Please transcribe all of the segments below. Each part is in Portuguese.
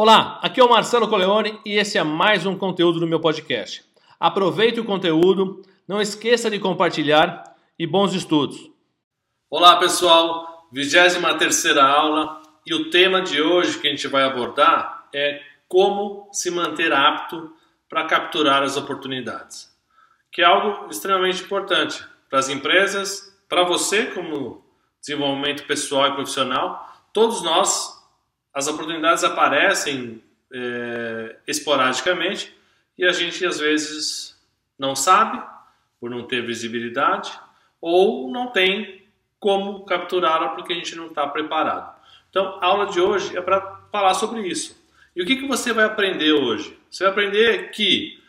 Olá, aqui é o Marcelo Coleone e esse é mais um conteúdo do meu podcast. Aproveite o conteúdo, não esqueça de compartilhar e bons estudos. Olá pessoal, 23 aula e o tema de hoje que a gente vai abordar é como se manter apto para capturar as oportunidades, que é algo extremamente importante para as empresas, para você como desenvolvimento pessoal e profissional, todos nós as oportunidades aparecem é, esporadicamente e a gente às vezes não sabe por não ter visibilidade ou não tem como capturá-la porque a gente não está preparado. Então, a aula de hoje é para falar sobre isso. E o que, que você vai aprender hoje? Você vai aprender que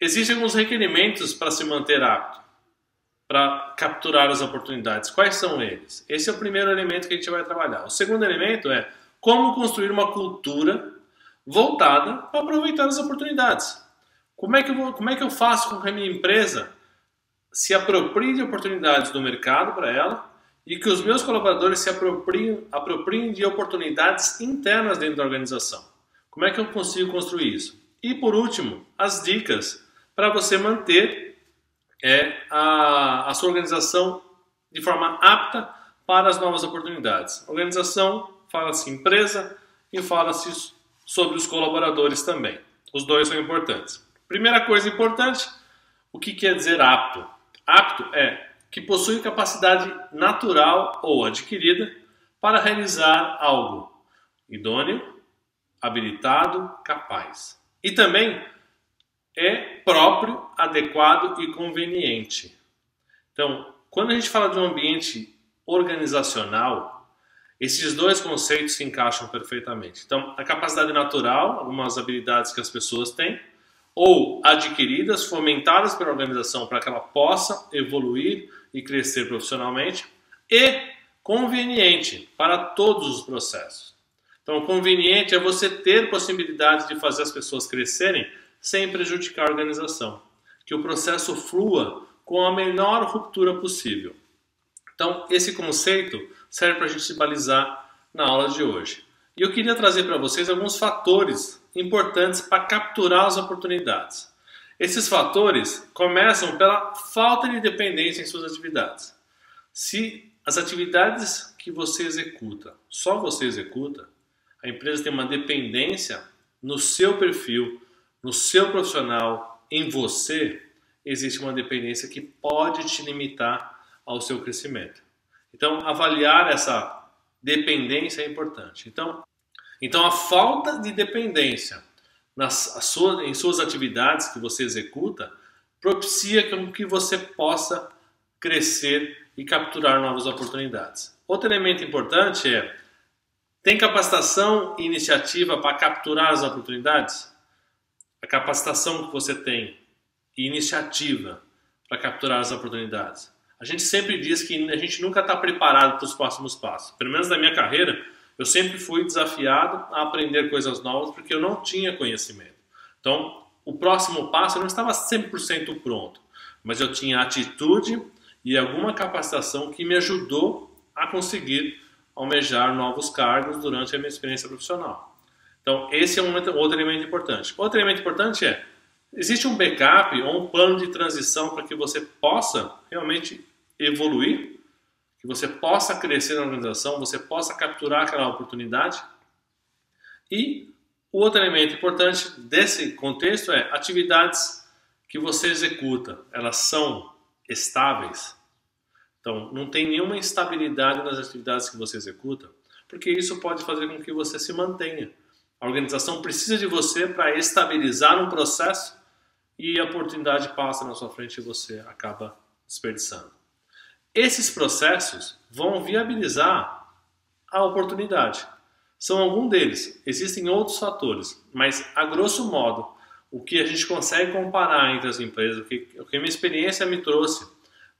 existem alguns requerimentos para se manter apto, para capturar as oportunidades. Quais são eles? Esse é o primeiro elemento que a gente vai trabalhar. O segundo elemento é como construir uma cultura voltada para aproveitar as oportunidades. Como é que eu, vou, como é que eu faço com que a minha empresa se aproprie de oportunidades do mercado para ela e que os meus colaboradores se apropriem, apropriem de oportunidades internas dentro da organização? Como é que eu consigo construir isso? E por último, as dicas para você manter é, a, a sua organização de forma apta para as novas oportunidades. Organização fala-se empresa e fala-se sobre os colaboradores também. Os dois são importantes. Primeira coisa importante, o que quer dizer apto? Apto é que possui capacidade natural ou adquirida para realizar algo idôneo, habilitado, capaz. E também é próprio, adequado e conveniente. Então, quando a gente fala de um ambiente organizacional, esses dois conceitos se encaixam perfeitamente. Então, a capacidade natural, algumas habilidades que as pessoas têm, ou adquiridas, fomentadas pela organização para que ela possa evoluir e crescer profissionalmente, e conveniente para todos os processos. Então, conveniente é você ter possibilidade de fazer as pessoas crescerem sem prejudicar a organização, que o processo flua com a menor ruptura possível. Então, esse conceito serve para a gente se balizar na aula de hoje. E eu queria trazer para vocês alguns fatores importantes para capturar as oportunidades. Esses fatores começam pela falta de dependência em suas atividades. Se as atividades que você executa, só você executa, a empresa tem uma dependência no seu perfil, no seu profissional, em você, existe uma dependência que pode te limitar ao seu crescimento. Então, avaliar essa dependência é importante. Então, então a falta de dependência nas, sua, em suas atividades que você executa propicia que você possa crescer e capturar novas oportunidades. Outro elemento importante é: tem capacitação e iniciativa para capturar as oportunidades? A capacitação que você tem e iniciativa para capturar as oportunidades. A gente sempre diz que a gente nunca está preparado para os próximos passos. Pelo menos na minha carreira, eu sempre fui desafiado a aprender coisas novas porque eu não tinha conhecimento. Então, o próximo passo eu não estava 100% pronto, mas eu tinha atitude e alguma capacitação que me ajudou a conseguir almejar novos cargos durante a minha experiência profissional. Então, esse é um outro elemento importante. Outro elemento importante é Existe um backup ou um plano de transição para que você possa realmente evoluir, que você possa crescer na organização, você possa capturar aquela oportunidade. E o outro elemento importante desse contexto é atividades que você executa, elas são estáveis. Então, não tem nenhuma instabilidade nas atividades que você executa, porque isso pode fazer com que você se mantenha. A organização precisa de você para estabilizar um processo e a oportunidade passa na sua frente e você acaba desperdiçando. Esses processos vão viabilizar a oportunidade. São algum deles. Existem outros fatores, mas a grosso modo, o que a gente consegue comparar entre as empresas, o que, o que a minha experiência me trouxe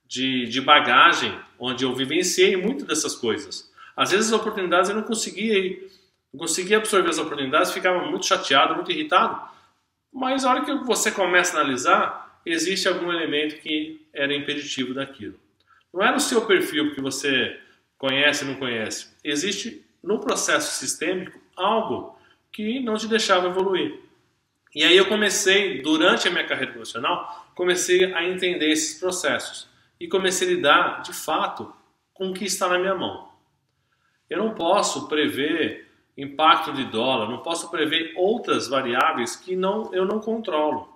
de, de bagagem, onde eu vivenciei muito dessas coisas. Às vezes as oportunidades eu não conseguia ir, não conseguia absorver as oportunidades, ficava muito chateado, muito irritado, mas a hora que você começa a analisar, existe algum elemento que era impeditivo daquilo. Não é no seu perfil que você conhece ou não conhece. Existe no processo sistêmico algo que não te deixava evoluir. E aí eu comecei, durante a minha carreira profissional, comecei a entender esses processos e comecei a lidar, de fato, com o que está na minha mão. Eu não posso prever impacto de dólar, não posso prever outras variáveis que não, eu não controlo.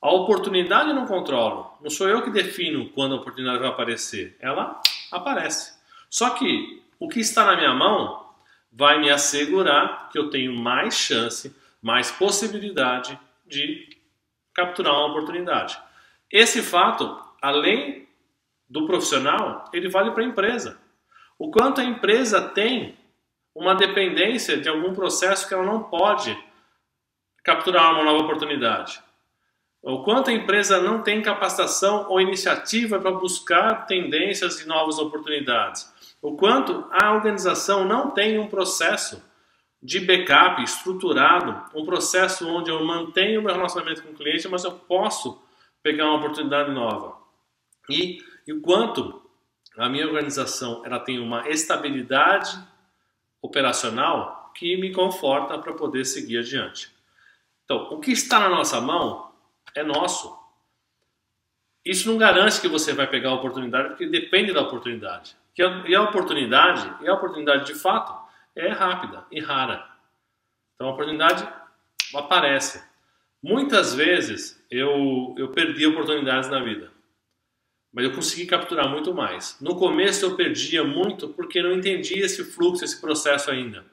A oportunidade eu não controlo. Não sou eu que defino quando a oportunidade vai aparecer. Ela aparece. Só que o que está na minha mão vai me assegurar que eu tenho mais chance, mais possibilidade de capturar uma oportunidade. Esse fato, além do profissional, ele vale para a empresa. O quanto a empresa tem uma dependência de algum processo que ela não pode capturar uma nova oportunidade. O quanto a empresa não tem capacitação ou iniciativa para buscar tendências e novas oportunidades. O quanto a organização não tem um processo de backup estruturado, um processo onde eu mantenho meu relacionamento com o cliente, mas eu posso pegar uma oportunidade nova. E o quanto a minha organização ela tem uma estabilidade operacional que me conforta para poder seguir adiante. Então, o que está na nossa mão é nosso. Isso não garante que você vai pegar a oportunidade, porque depende da oportunidade. E a oportunidade, e a oportunidade de fato, é rápida e rara. Então a oportunidade aparece. Muitas vezes eu, eu perdi oportunidades na vida, mas eu consegui capturar muito mais. No começo eu perdia muito porque não entendia esse fluxo, esse processo ainda.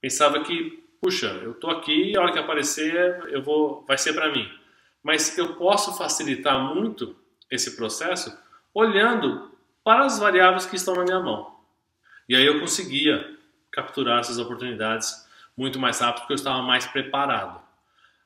Pensava que, puxa, eu estou aqui, a hora que aparecer eu vou, vai ser para mim. Mas eu posso facilitar muito esse processo olhando para as variáveis que estão na minha mão. E aí eu conseguia capturar essas oportunidades muito mais rápido porque eu estava mais preparado.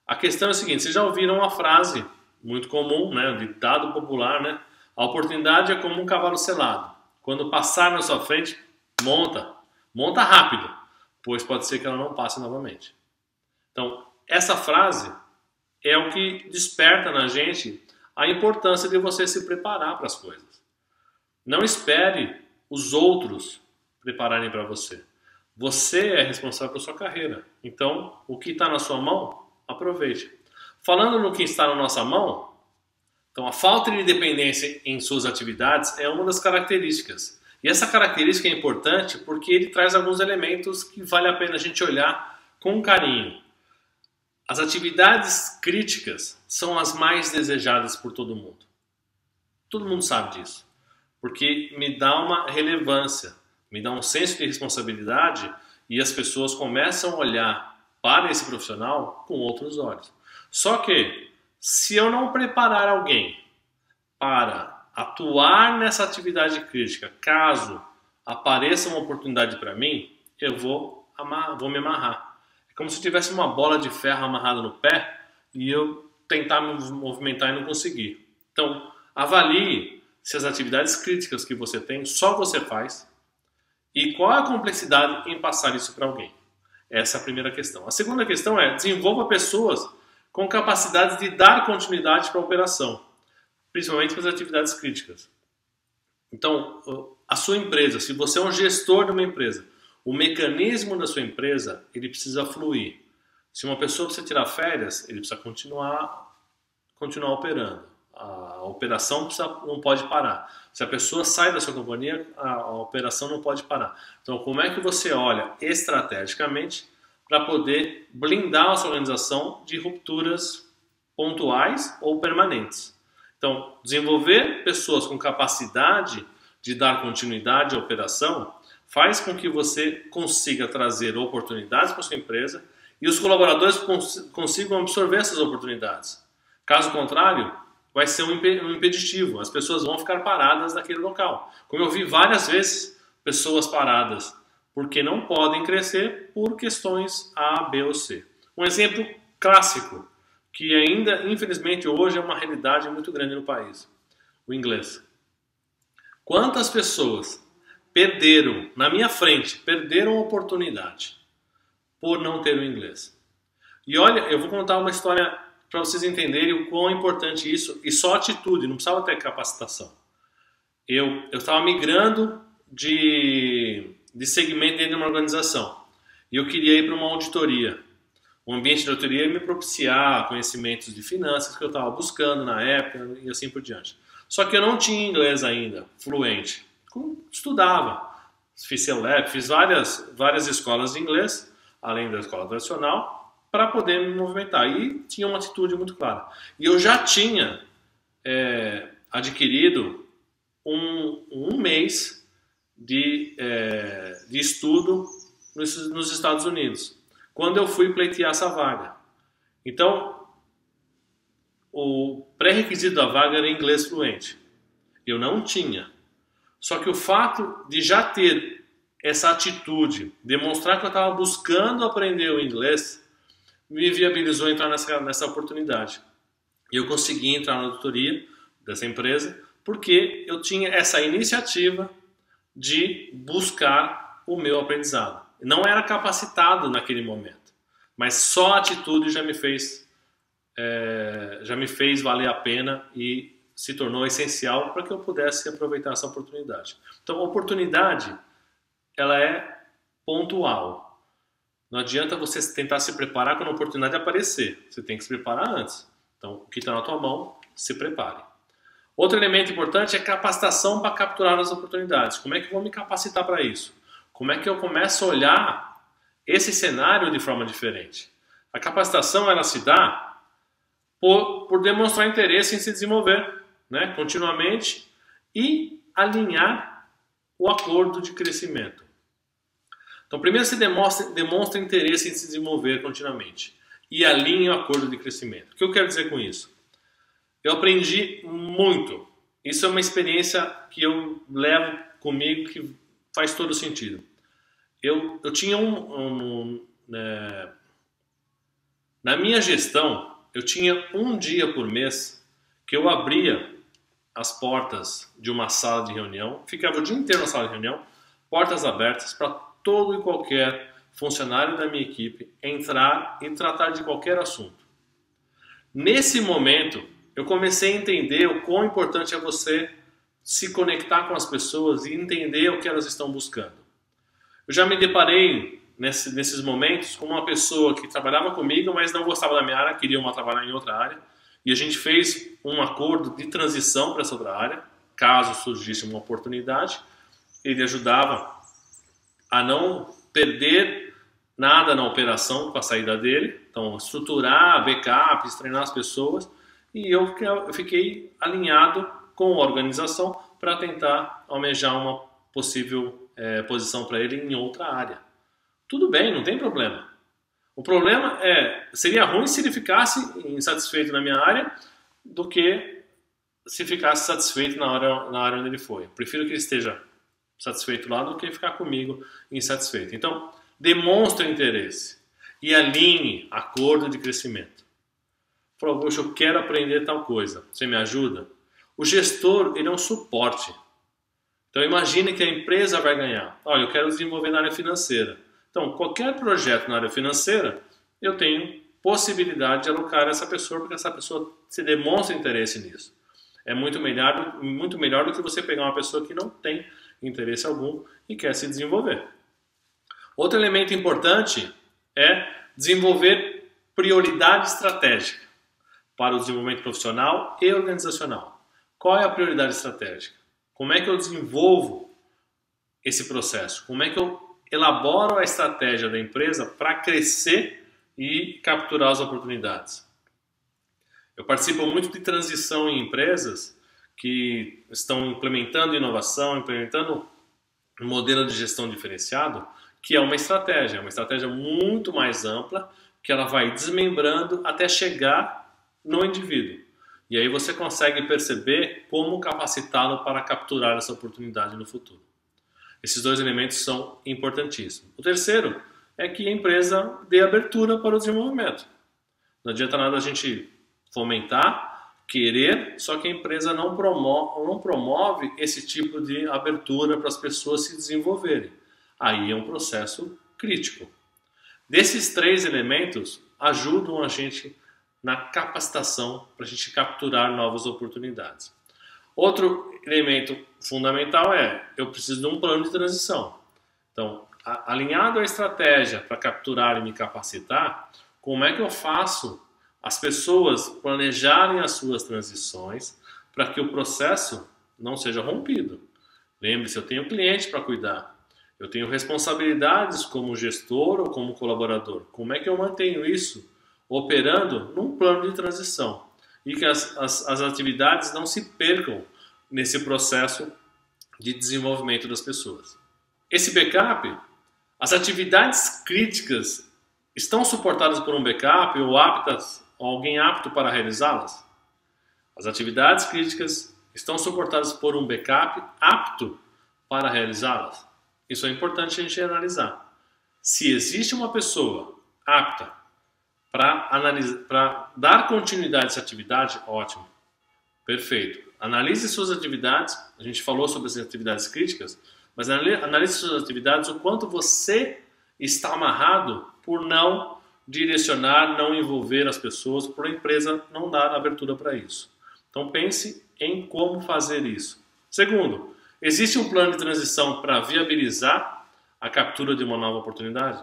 A questão é a seguinte: vocês já ouviram uma frase muito comum, né, de dado popular, né? A oportunidade é como um cavalo selado. Quando passar na sua frente, monta, monta rápido, pois pode ser que ela não passe novamente. Então, essa frase é o que desperta na gente a importância de você se preparar para as coisas. Não espere os outros prepararem para você. Você é responsável pela sua carreira. Então, o que está na sua mão, aproveite. Falando no que está na nossa mão, então a falta de independência em suas atividades é uma das características. E essa característica é importante porque ele traz alguns elementos que vale a pena a gente olhar com carinho. As atividades críticas são as mais desejadas por todo mundo. Todo mundo sabe disso, porque me dá uma relevância me dá um senso de responsabilidade e as pessoas começam a olhar para esse profissional com outros olhos. Só que, se eu não preparar alguém para atuar nessa atividade crítica, caso apareça uma oportunidade para mim, eu vou, amarrar, vou me amarrar. Como se tivesse uma bola de ferro amarrada no pé e eu tentar me movimentar e não conseguir. Então, avalie se as atividades críticas que você tem só você faz e qual a complexidade em passar isso para alguém? Essa é a primeira questão. A segunda questão é desenvolva pessoas com capacidade de dar continuidade para a operação, principalmente para as atividades críticas. Então, a sua empresa, se você é um gestor de uma empresa, o mecanismo da sua empresa ele precisa fluir. Se uma pessoa precisa tirar férias, ele precisa continuar continuar operando a operação precisa, não pode parar. Se a pessoa sai da sua companhia, a, a operação não pode parar. Então, como é que você olha estrategicamente para poder blindar a sua organização de rupturas pontuais ou permanentes? Então, desenvolver pessoas com capacidade de dar continuidade à operação faz com que você consiga trazer oportunidades para sua empresa e os colaboradores cons consigam absorver essas oportunidades. Caso contrário, vai ser um impeditivo. As pessoas vão ficar paradas naquele local. Como eu vi várias vezes pessoas paradas porque não podem crescer por questões A, B ou C. Um exemplo clássico que ainda, infelizmente, hoje é uma realidade muito grande no país: o inglês. Quantas pessoas perderam, na minha frente, perderam a oportunidade por não ter o inglês? E olha, eu vou contar uma história para vocês entenderem o quão importante isso e só atitude, não precisava ter capacitação. Eu estava migrando de de segmento dentro de uma organização e eu queria ir para uma auditoria. o ambiente de auditoria me propiciar conhecimentos de finanças que eu estava buscando na época e assim por diante. Só que eu não tinha inglês ainda, fluente. Estudava, fiz CELEP, fiz várias, várias escolas de inglês, além da escola tradicional, para poder me movimentar. E tinha uma atitude muito clara. E eu já tinha é, adquirido um, um mês de, é, de estudo nos, nos Estados Unidos, quando eu fui pleitear essa vaga. Então, o pré-requisito da vaga era inglês fluente. Eu não tinha. Só que o fato de já ter essa atitude, demonstrar que eu estava buscando aprender o inglês, me viabilizou entrar nessa, nessa oportunidade. E eu consegui entrar na doutoria dessa empresa porque eu tinha essa iniciativa de buscar o meu aprendizado. Não era capacitado naquele momento, mas só a atitude já me fez é, já me fez valer a pena e se tornou essencial para que eu pudesse aproveitar essa oportunidade. Então, a oportunidade ela é pontual. Não adianta você tentar se preparar quando a oportunidade aparecer. Você tem que se preparar antes. Então, o que está na tua mão, se prepare. Outro elemento importante é capacitação para capturar as oportunidades. Como é que eu vou me capacitar para isso? Como é que eu começo a olhar esse cenário de forma diferente? A capacitação ela se dá por, por demonstrar interesse em se desenvolver né, continuamente e alinhar o acordo de crescimento. Então, primeiro você demonstra, demonstra interesse em se desenvolver continuamente e alinha o acordo de crescimento. O que eu quero dizer com isso? Eu aprendi muito. Isso é uma experiência que eu levo comigo que faz todo sentido. Eu, eu tinha um. um é, na minha gestão, eu tinha um dia por mês que eu abria as portas de uma sala de reunião, ficava o dia inteiro na sala de reunião, portas abertas para todo e qualquer funcionário da minha equipe entrar e tratar de qualquer assunto. Nesse momento, eu comecei a entender o quão importante é você se conectar com as pessoas e entender o que elas estão buscando. Eu já me deparei nesse, nesses momentos com uma pessoa que trabalhava comigo, mas não gostava da minha área, queria uma trabalhar em outra área, e a gente fez um acordo de transição para essa outra área, caso surgisse uma oportunidade, ele ajudava a não perder nada na operação com a saída dele, então estruturar backups, treinar as pessoas, e eu fiquei alinhado com a organização para tentar almejar uma possível é, posição para ele em outra área. Tudo bem, não tem problema. O problema é, seria ruim se ele ficasse insatisfeito na minha área do que se ficasse satisfeito na área, na área onde ele foi. Prefiro que ele esteja satisfeito lá do que ficar comigo insatisfeito. Então, demonstre interesse e alinhe acordo de crescimento. Falou, poxa, eu quero aprender tal coisa. Você me ajuda? O gestor, ele é um suporte. Então imagine que a empresa vai ganhar. Olha, eu quero desenvolver na área financeira. Então, qualquer projeto na área financeira, eu tenho possibilidade de alocar essa pessoa, porque essa pessoa se demonstra interesse nisso. É muito melhor, muito melhor do que você pegar uma pessoa que não tem interesse algum e quer se desenvolver. Outro elemento importante é desenvolver prioridade estratégica para o desenvolvimento profissional e organizacional. Qual é a prioridade estratégica? Como é que eu desenvolvo esse processo? Como é que eu elaboro a estratégia da empresa para crescer e capturar as oportunidades? Eu participo muito de transição em empresas que estão implementando inovação, implementando um modelo de gestão diferenciado, que é uma estratégia, uma estratégia muito mais ampla, que ela vai desmembrando até chegar no indivíduo. E aí você consegue perceber como capacitá-lo para capturar essa oportunidade no futuro. Esses dois elementos são importantíssimos. O terceiro é que a empresa dê abertura para o desenvolvimento. Não adianta nada a gente fomentar, querer, só que a empresa não promove, não promove esse tipo de abertura para as pessoas se desenvolverem. Aí é um processo crítico. Desses três elementos ajudam a gente na capacitação para a gente capturar novas oportunidades. Outro elemento fundamental é eu preciso de um plano de transição. Então, alinhado à estratégia para capturar e me capacitar, como é que eu faço as pessoas planejarem as suas transições para que o processo não seja rompido. Lembre-se, eu tenho cliente para cuidar, eu tenho responsabilidades como gestor ou como colaborador. Como é que eu mantenho isso operando num plano de transição e que as, as, as atividades não se percam nesse processo de desenvolvimento das pessoas? Esse backup, as atividades críticas estão suportadas por um backup ou aptas, ou alguém apto para realizá-las? As atividades críticas estão suportadas por um backup apto para realizá-las? Isso é importante a gente analisar. Se existe uma pessoa apta para dar continuidade a essa atividade, ótimo. Perfeito. Analise suas atividades. A gente falou sobre as atividades críticas, mas analise suas atividades, o quanto você está amarrado por não direcionar, não envolver as pessoas, por a empresa não dar abertura para isso. Então pense em como fazer isso. Segundo, existe um plano de transição para viabilizar a captura de uma nova oportunidade?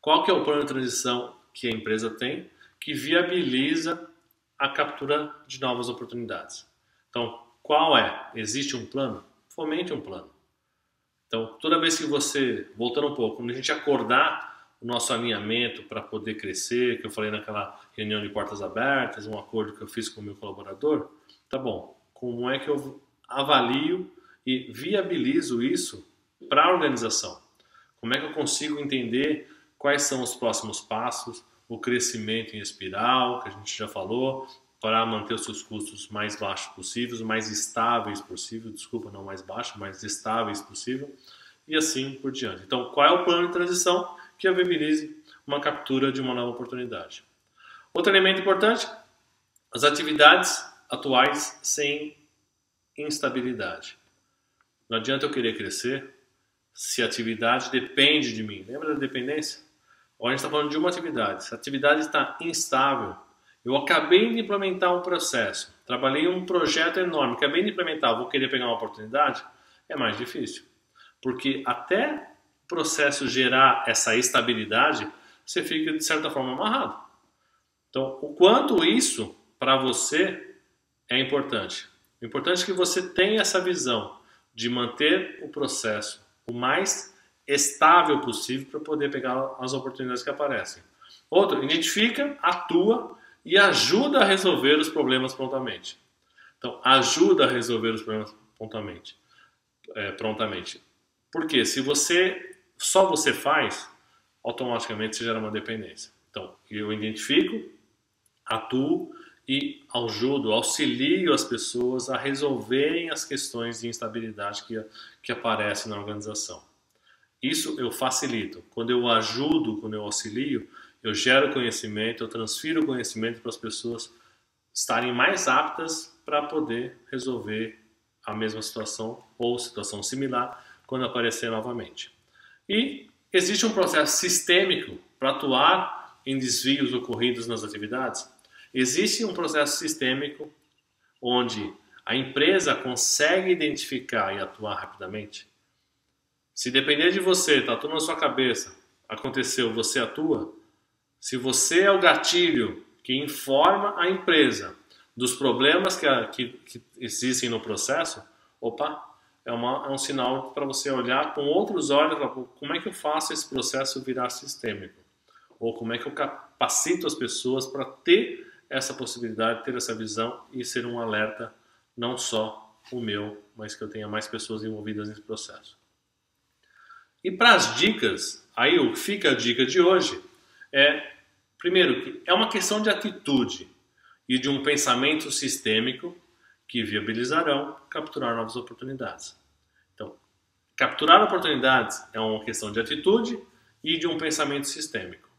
Qual que é o plano de transição que a empresa tem que viabiliza a captura de novas oportunidades? Então, qual é? Existe um plano? Fomente um plano. Então, toda vez que você, voltando um pouco, quando a gente acordar o nosso alinhamento para poder crescer, que eu falei naquela reunião de portas abertas, um acordo que eu fiz com o meu colaborador, tá bom, como é que eu avalio e viabilizo isso para a organização? Como é que eu consigo entender quais são os próximos passos, o crescimento em espiral, que a gente já falou, para manter os seus custos mais baixos possíveis, mais estáveis possível, desculpa, não mais baixos, mais estáveis possível, e assim por diante. Então, qual é o plano de transição que viabilize uma captura de uma nova oportunidade? Outro elemento importante, as atividades atuais sem instabilidade. Não adianta eu querer crescer se a atividade depende de mim. Lembra da dependência? A gente está falando de uma atividade. Se a atividade está instável, eu acabei de implementar um processo, trabalhei um projeto enorme, acabei de implementar, vou querer pegar uma oportunidade? É mais difícil. Porque até o processo gerar essa estabilidade, você fica de certa forma amarrado. Então, o quanto isso para você é importante. O importante é que você tenha essa visão de manter o processo o mais estável possível para poder pegar as oportunidades que aparecem. Outro, identifica, atua e ajuda a resolver os problemas prontamente. Então, ajuda a resolver os problemas prontamente. É, prontamente. Porque se você só você faz, automaticamente você gera uma dependência. Então, eu identifico, atuo e ajudo, auxilio as pessoas a resolverem as questões de instabilidade que, que aparecem na organização. Isso eu facilito. Quando eu ajudo, quando eu auxilio, eu gero conhecimento, eu transfiro conhecimento para as pessoas estarem mais aptas para poder resolver a mesma situação ou situação similar quando aparecer novamente. E existe um processo sistêmico para atuar em desvios ocorridos nas atividades? Existe um processo sistêmico onde a empresa consegue identificar e atuar rapidamente? Se depender de você, está tudo na sua cabeça, aconteceu, você atua, se você é o gatilho que informa a empresa dos problemas que, que, que existem no processo, opa, é, uma, é um sinal para você olhar com outros olhos, como é que eu faço esse processo virar sistêmico? Ou como é que eu capacito as pessoas para ter essa possibilidade, ter essa visão e ser um alerta não só o meu, mas que eu tenha mais pessoas envolvidas nesse processo. E para as dicas, aí o que fica a dica de hoje é Primeiro, que é uma questão de atitude e de um pensamento sistêmico que viabilizarão capturar novas oportunidades. Então, capturar oportunidades é uma questão de atitude e de um pensamento sistêmico.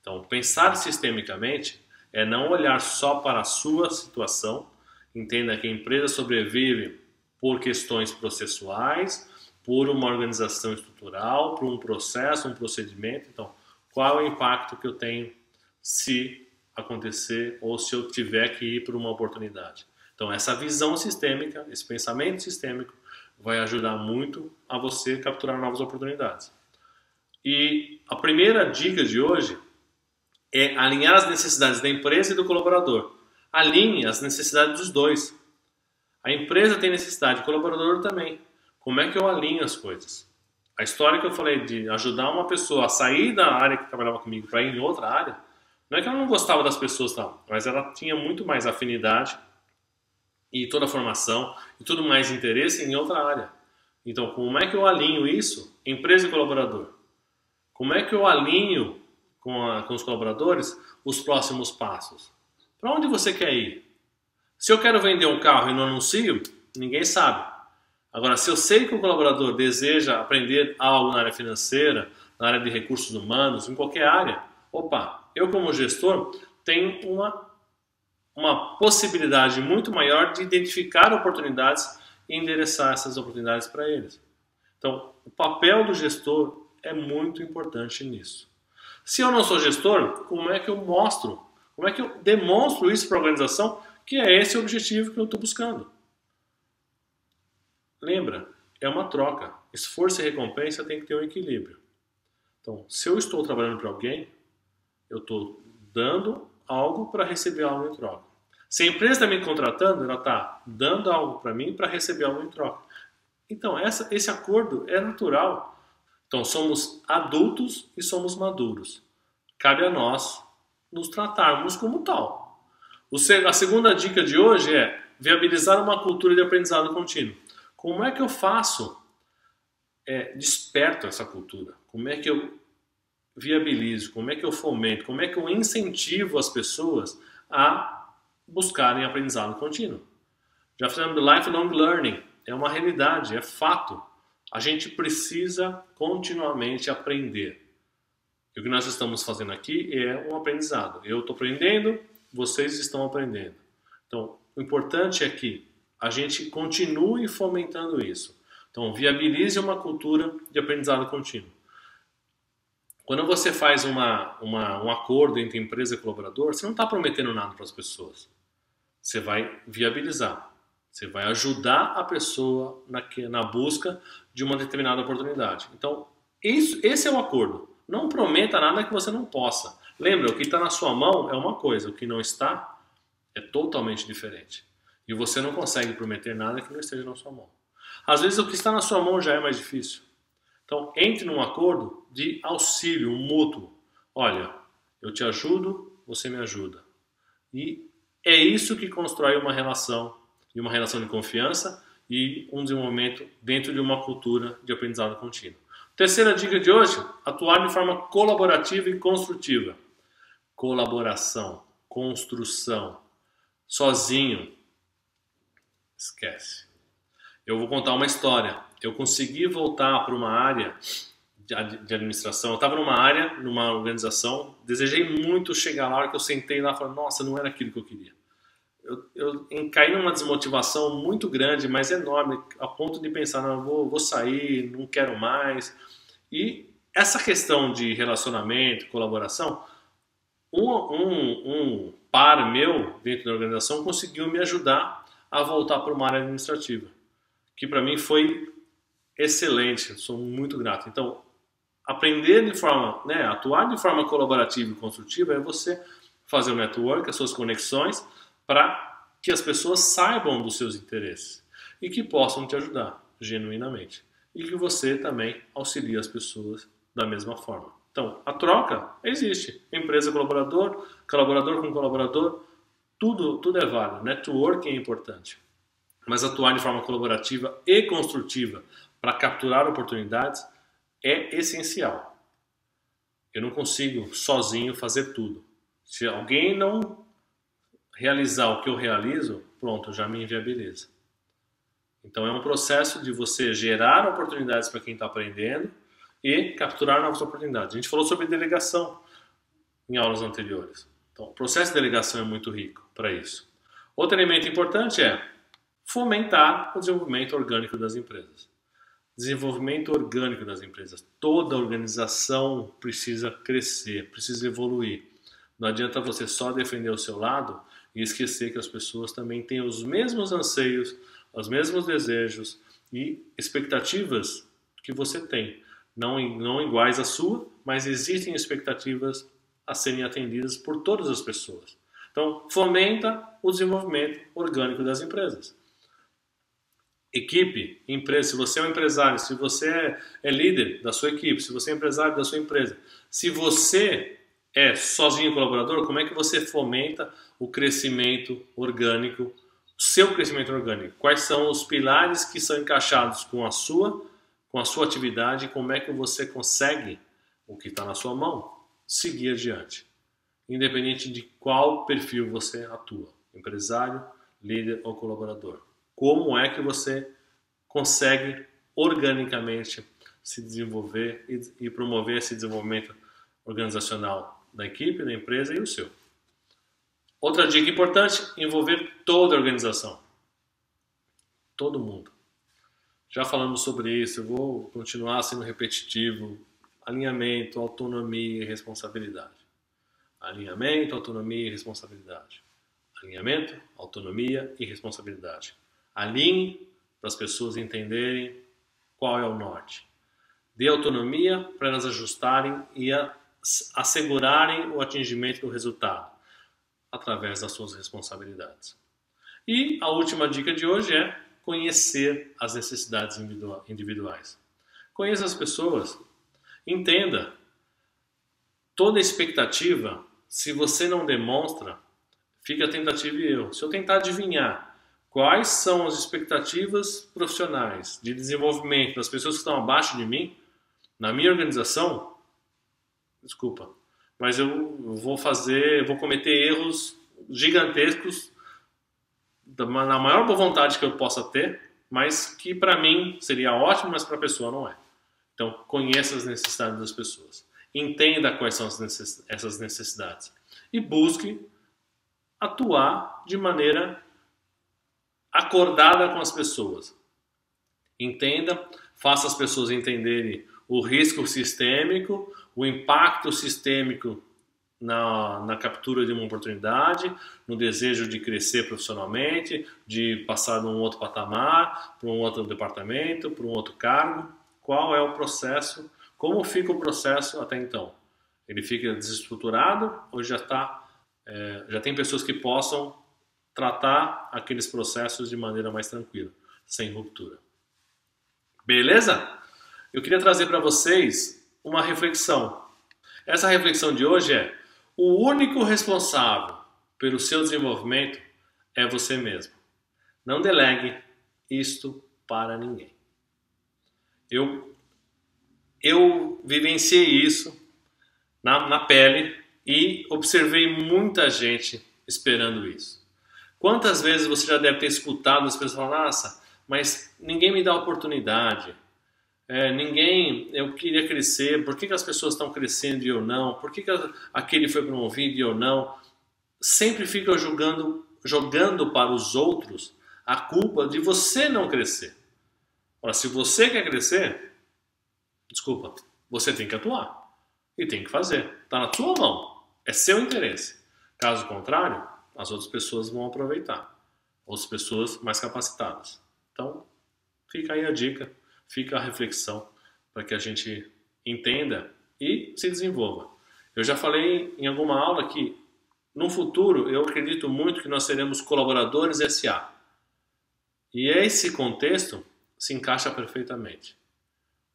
Então, pensar sistemicamente é não olhar só para a sua situação, entenda que a empresa sobrevive por questões processuais, por uma organização estrutural, por um processo, um procedimento. Então, qual é o impacto que eu tenho se acontecer ou se eu tiver que ir para uma oportunidade. Então, essa visão sistêmica, esse pensamento sistêmico, vai ajudar muito a você capturar novas oportunidades. E a primeira dica de hoje é alinhar as necessidades da empresa e do colaborador. Alinhe as necessidades dos dois. A empresa tem necessidade, o colaborador também. Como é que eu alinho as coisas? A história que eu falei de ajudar uma pessoa a sair da área que trabalhava comigo para ir em outra área, não é que ela não gostava das pessoas, tal, mas ela tinha muito mais afinidade e toda a formação e tudo mais interesse em outra área. Então, como é que eu alinho isso, empresa e colaborador? Como é que eu alinho com, a, com os colaboradores os próximos passos? Para onde você quer ir? Se eu quero vender um carro e não anuncio, ninguém sabe. Agora, se eu sei que o colaborador deseja aprender algo na área financeira, na área de recursos humanos, em qualquer área, opa, eu como gestor tenho uma, uma possibilidade muito maior de identificar oportunidades e endereçar essas oportunidades para eles. Então, o papel do gestor é muito importante nisso. Se eu não sou gestor, como é que eu mostro, como é que eu demonstro isso para a organização que é esse o objetivo que eu estou buscando? Lembra, é uma troca. Esforço e recompensa tem que ter um equilíbrio. Então, se eu estou trabalhando para alguém, eu estou dando algo para receber algo em troca. Se a empresa está me contratando, ela está dando algo para mim para receber algo em troca. Então, essa, esse acordo é natural. Então, somos adultos e somos maduros. Cabe a nós nos tratarmos como tal. A segunda dica de hoje é viabilizar uma cultura de aprendizado contínuo. Como é que eu faço? É, desperto essa cultura. Como é que eu viabilizo? Como é que eu fomento? Como é que eu incentivo as pessoas a buscarem aprendizado contínuo. Já fizemos lifelong learning, é uma realidade, é fato. A gente precisa continuamente aprender. E o que nós estamos fazendo aqui é um aprendizado. Eu estou aprendendo, vocês estão aprendendo. Então, o importante é que a gente continue fomentando isso. Então, viabilize uma cultura de aprendizado contínuo. Quando você faz uma, uma, um acordo entre empresa e colaborador, você não está prometendo nada para as pessoas. Você vai viabilizar. Você vai ajudar a pessoa na, na busca de uma determinada oportunidade. Então, isso, esse é o acordo. Não prometa nada que você não possa. Lembra, o que está na sua mão é uma coisa, o que não está é totalmente diferente. E você não consegue prometer nada que não esteja na sua mão. Às vezes, o que está na sua mão já é mais difícil. Então, entre num acordo de auxílio mútuo. Olha, eu te ajudo, você me ajuda. E é isso que constrói uma relação, e uma relação de confiança e um desenvolvimento dentro de uma cultura de aprendizado contínuo. Terceira dica de hoje: atuar de forma colaborativa e construtiva. Colaboração, construção, sozinho, esquece. Eu vou contar uma história. Eu consegui voltar para uma área de administração. Eu estava numa área, numa organização, desejei muito chegar lá, hora que eu sentei lá e falei, nossa, não era aquilo que eu queria. Eu, eu caí numa desmotivação muito grande, mas enorme, a ponto de pensar, não, vou, vou sair, não quero mais. E essa questão de relacionamento, colaboração, um, um, um par meu dentro da organização conseguiu me ajudar a voltar para uma área administrativa, que para mim foi excelente, sou muito grato. Então, aprender de forma, né, atuar de forma colaborativa e construtiva é você fazer o network, as suas conexões, para que as pessoas saibam dos seus interesses e que possam te ajudar genuinamente. E que você também auxilie as pessoas da mesma forma. Então, a troca existe. Empresa colaborador, colaborador com colaborador, tudo, tudo é válido. Networking é importante. Mas atuar de forma colaborativa e construtiva para capturar oportunidades é essencial. Eu não consigo sozinho fazer tudo. Se alguém não realizar o que eu realizo, pronto, já me inviabiliza. Então é um processo de você gerar oportunidades para quem está aprendendo e capturar novas oportunidades. A gente falou sobre delegação em aulas anteriores. Então, o processo de delegação é muito rico para isso. Outro elemento importante é fomentar o desenvolvimento orgânico das empresas desenvolvimento orgânico das empresas. Toda organização precisa crescer, precisa evoluir. Não adianta você só defender o seu lado e esquecer que as pessoas também têm os mesmos anseios, os mesmos desejos e expectativas que você tem. Não, não iguais à sua, mas existem expectativas a serem atendidas por todas as pessoas. Então, fomenta o desenvolvimento orgânico das empresas. Equipe, empresa, se você é um empresário, se você é, é líder da sua equipe, se você é empresário da sua empresa, se você é sozinho colaborador, como é que você fomenta o crescimento orgânico, seu crescimento orgânico? Quais são os pilares que são encaixados com a sua, com a sua atividade? Como é que você consegue o que está na sua mão seguir adiante, independente de qual perfil você atua, empresário, líder ou colaborador? Como é que você consegue organicamente se desenvolver e, promover esse desenvolvimento organizacional da equipe, da empresa e o seu. Outra dica importante: envolver toda a organização. Todo mundo. Já falamos sobre isso, eu vou continuar sendo repetitivo. Alinhamento, autonomia e responsabilidade. Alinhamento, autonomia e responsabilidade. Alinhamento, autonomia e responsabilidade. Alinhe para as pessoas entenderem qual é o norte. Dê autonomia para elas ajustarem e assegurarem o atingimento do resultado através das suas responsabilidades. E a última dica de hoje é conhecer as necessidades individuais. Conheça as pessoas, entenda. Toda expectativa, se você não demonstra, fica tentativa e erro. Se eu tentar adivinhar quais são as expectativas profissionais de desenvolvimento das pessoas que estão abaixo de mim, na minha organização, desculpa, mas eu vou fazer, vou cometer erros gigantescos na maior boa vontade que eu possa ter, mas que para mim seria ótimo, mas para a pessoa não é. Então, conheça as necessidades das pessoas. Entenda quais são essas necessidades. E busque atuar de maneira acordada com as pessoas. Entenda, faça as pessoas entenderem o risco sistêmico, o impacto sistêmico na, na, captura de uma oportunidade, no desejo de crescer profissionalmente, de passar de um outro patamar, para um outro departamento, para um outro cargo. Qual é o processo? Como fica o processo até então? Ele fica desestruturado ou já está? É, já tem pessoas que possam tratar aqueles processos de maneira mais tranquila, sem ruptura. Beleza? eu queria trazer para vocês uma reflexão. Essa reflexão de hoje é: o único responsável pelo seu desenvolvimento é você mesmo. Não delegue isto para ninguém. Eu, eu vivenciei isso na, na pele e observei muita gente esperando isso. Quantas vezes você já deve ter escutado as pessoas falar, nossa, mas ninguém me dá oportunidade, é, ninguém, eu queria crescer, por que, que as pessoas estão crescendo e eu não? Por que, que aquele foi promovido e eu não? Sempre fica jogando, jogando para os outros a culpa de você não crescer. Ora, se você quer crescer, desculpa, você tem que atuar e tem que fazer. Está na sua mão, é seu interesse. Caso contrário, as outras pessoas vão aproveitar, outras pessoas mais capacitadas. Então, fica aí a dica fica a reflexão para que a gente entenda e se desenvolva. Eu já falei em alguma aula que no futuro eu acredito muito que nós seremos colaboradores SA. E esse contexto se encaixa perfeitamente.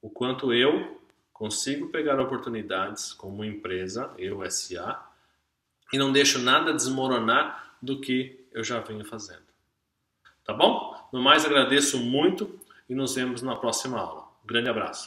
O quanto eu consigo pegar oportunidades como empresa, eu SA, e não deixo nada desmoronar do que eu já venho fazendo. Tá bom? No mais, agradeço muito e nos vemos na próxima aula. Grande abraço.